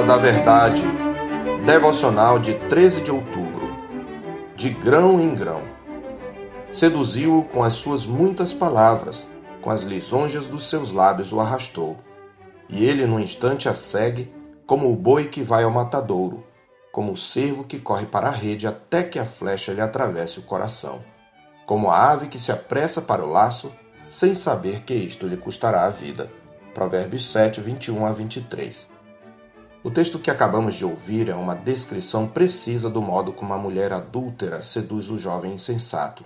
Hora da Verdade, devocional de 13 de outubro. De grão em grão. Seduziu-o com as suas muitas palavras, com as lisonjas dos seus lábios o arrastou. E ele num instante a segue, como o boi que vai ao matadouro, como o cervo que corre para a rede até que a flecha lhe atravesse o coração, como a ave que se apressa para o laço, sem saber que isto lhe custará a vida. Provérbios 7, 21 a 23. O texto que acabamos de ouvir é uma descrição precisa do modo como a mulher adúltera seduz o jovem insensato.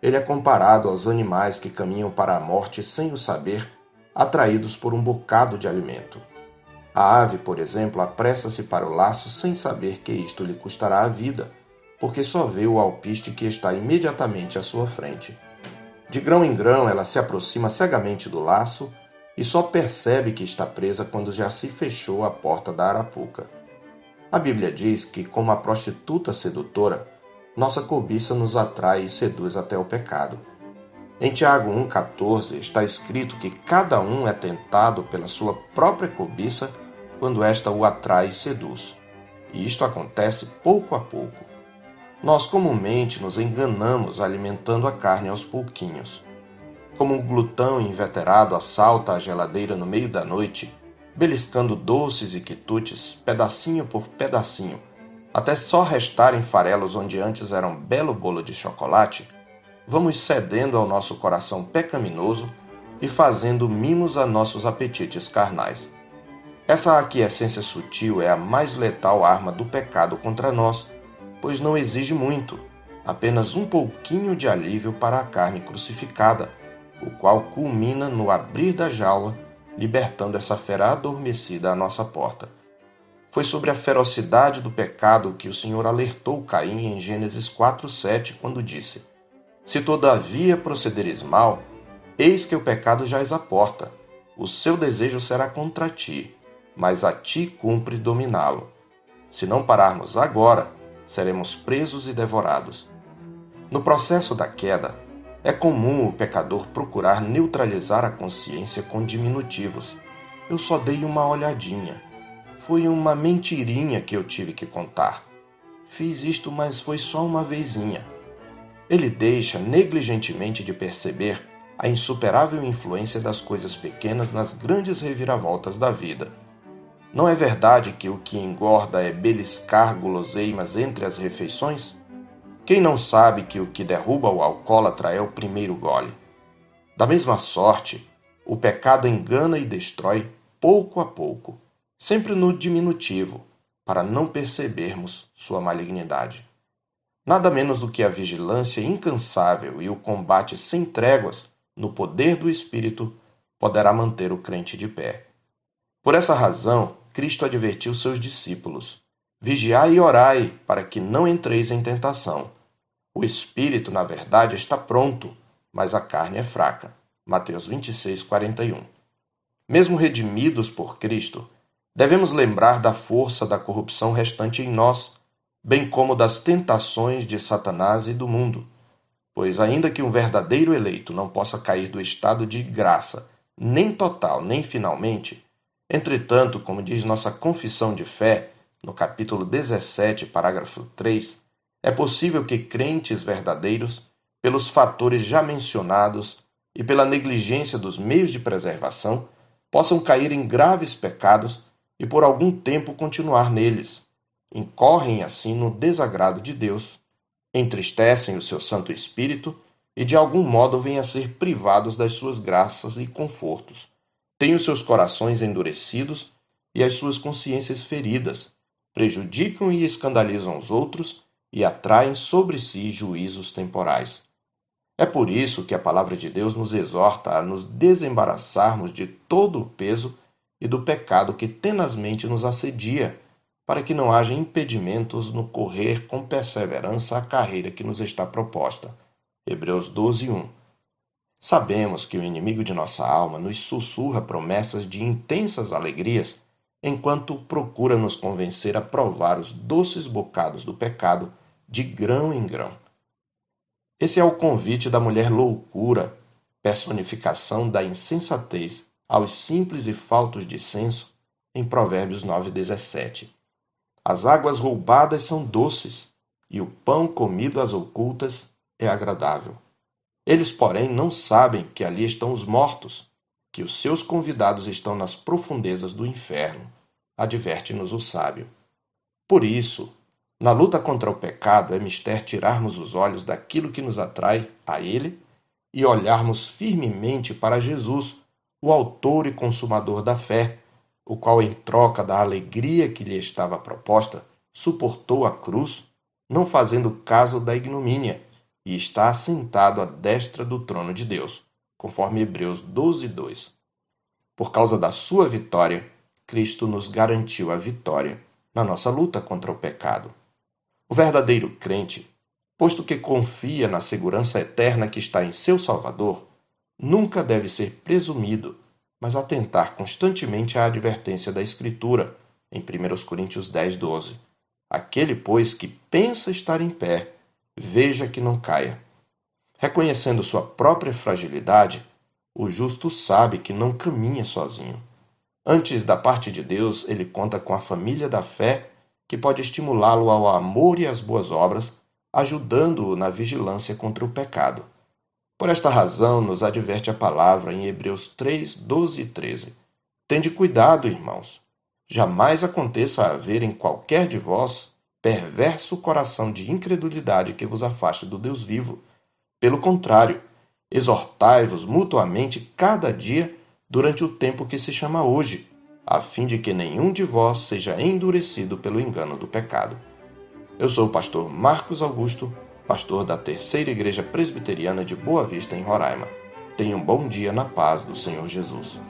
Ele é comparado aos animais que caminham para a morte sem o saber, atraídos por um bocado de alimento. A ave, por exemplo, apressa-se para o laço sem saber que isto lhe custará a vida, porque só vê o alpiste que está imediatamente à sua frente. De grão em grão, ela se aproxima cegamente do laço e só percebe que está presa quando já se fechou a porta da arapuca. A Bíblia diz que, como a prostituta sedutora, nossa cobiça nos atrai e seduz até o pecado. Em Tiago 1,14 está escrito que cada um é tentado pela sua própria cobiça quando esta o atrai e seduz. E isto acontece pouco a pouco. Nós comumente nos enganamos alimentando a carne aos pouquinhos como um glutão inveterado assalta a geladeira no meio da noite, beliscando doces e quitutes, pedacinho por pedacinho, até só restarem farelos onde antes era um belo bolo de chocolate, vamos cedendo ao nosso coração pecaminoso e fazendo mimos a nossos apetites carnais. Essa aquiescência sutil é a mais letal arma do pecado contra nós, pois não exige muito, apenas um pouquinho de alívio para a carne crucificada o qual culmina no abrir da jaula, libertando essa fera adormecida à nossa porta. Foi sobre a ferocidade do pecado que o Senhor alertou Caim em Gênesis 4:7, quando disse: Se todavia procederes mal, eis que o pecado jaz à porta. O seu desejo será contra ti, mas a ti cumpre dominá-lo. Se não pararmos agora, seremos presos e devorados. No processo da queda, é comum o pecador procurar neutralizar a consciência com diminutivos. Eu só dei uma olhadinha. Foi uma mentirinha que eu tive que contar. Fiz isto, mas foi só uma vezinha. Ele deixa negligentemente de perceber a insuperável influência das coisas pequenas nas grandes reviravoltas da vida. Não é verdade que o que engorda é beliscar guloseimas entre as refeições? Quem não sabe que o que derruba o alcoólatra é o primeiro gole? Da mesma sorte, o pecado engana e destrói pouco a pouco, sempre no diminutivo, para não percebermos sua malignidade. Nada menos do que a vigilância incansável e o combate sem tréguas no poder do Espírito poderá manter o crente de pé. Por essa razão, Cristo advertiu seus discípulos: Vigiai e orai, para que não entreis em tentação. O espírito, na verdade, está pronto, mas a carne é fraca. Mateus 26, 41. Mesmo redimidos por Cristo, devemos lembrar da força da corrupção restante em nós, bem como das tentações de Satanás e do mundo. Pois, ainda que um verdadeiro eleito não possa cair do estado de graça, nem total, nem finalmente, entretanto, como diz nossa confissão de fé, no capítulo 17, parágrafo 3, é possível que crentes verdadeiros, pelos fatores já mencionados e pela negligência dos meios de preservação, possam cair em graves pecados e por algum tempo continuar neles. Incorrem assim no desagrado de Deus, entristecem o seu Santo Espírito e de algum modo vêm a ser privados das suas graças e confortos. Têm os seus corações endurecidos e as suas consciências feridas, prejudicam e escandalizam os outros e atraem sobre si juízos temporais. É por isso que a palavra de Deus nos exorta a nos desembaraçarmos de todo o peso e do pecado que tenazmente nos assedia, para que não haja impedimentos no correr com perseverança a carreira que nos está proposta. Hebreus 12, 1. Sabemos que o inimigo de nossa alma nos sussurra promessas de intensas alegrias enquanto procura nos convencer a provar os doces bocados do pecado de grão em grão. Esse é o convite da mulher loucura, personificação da insensatez aos simples e faltos de senso, em Provérbios 9,17. As águas roubadas são doces, e o pão comido às ocultas é agradável. Eles, porém, não sabem que ali estão os mortos, que os seus convidados estão nas profundezas do inferno, adverte-nos o sábio. Por isso, na luta contra o pecado é mister tirarmos os olhos daquilo que nos atrai a ele e olharmos firmemente para Jesus, o autor e consumador da fé, o qual, em troca da alegria que lhe estava proposta, suportou a cruz, não fazendo caso da ignomínia, e está assentado à destra do trono de Deus, conforme Hebreus 12, 2. Por causa da sua vitória, Cristo nos garantiu a vitória na nossa luta contra o pecado. O verdadeiro crente, posto que confia na segurança eterna que está em seu Salvador, nunca deve ser presumido, mas atentar constantemente à advertência da Escritura, em 1 Coríntios 10, 12. Aquele, pois, que pensa estar em pé, veja que não caia. Reconhecendo sua própria fragilidade, o justo sabe que não caminha sozinho. Antes da parte de Deus, ele conta com a família da fé que pode estimulá-lo ao amor e às boas obras, ajudando-o na vigilância contra o pecado. Por esta razão, nos adverte a palavra em Hebreus 3, 12 e 13. Tende cuidado, irmãos. Jamais aconteça haver em qualquer de vós perverso coração de incredulidade que vos afaste do Deus vivo. Pelo contrário, exortai-vos mutuamente cada dia durante o tempo que se chama hoje a fim de que nenhum de vós seja endurecido pelo engano do pecado. Eu sou o pastor Marcos Augusto, pastor da Terceira Igreja Presbiteriana de Boa Vista, em Roraima. Tenha um bom dia na paz do Senhor Jesus.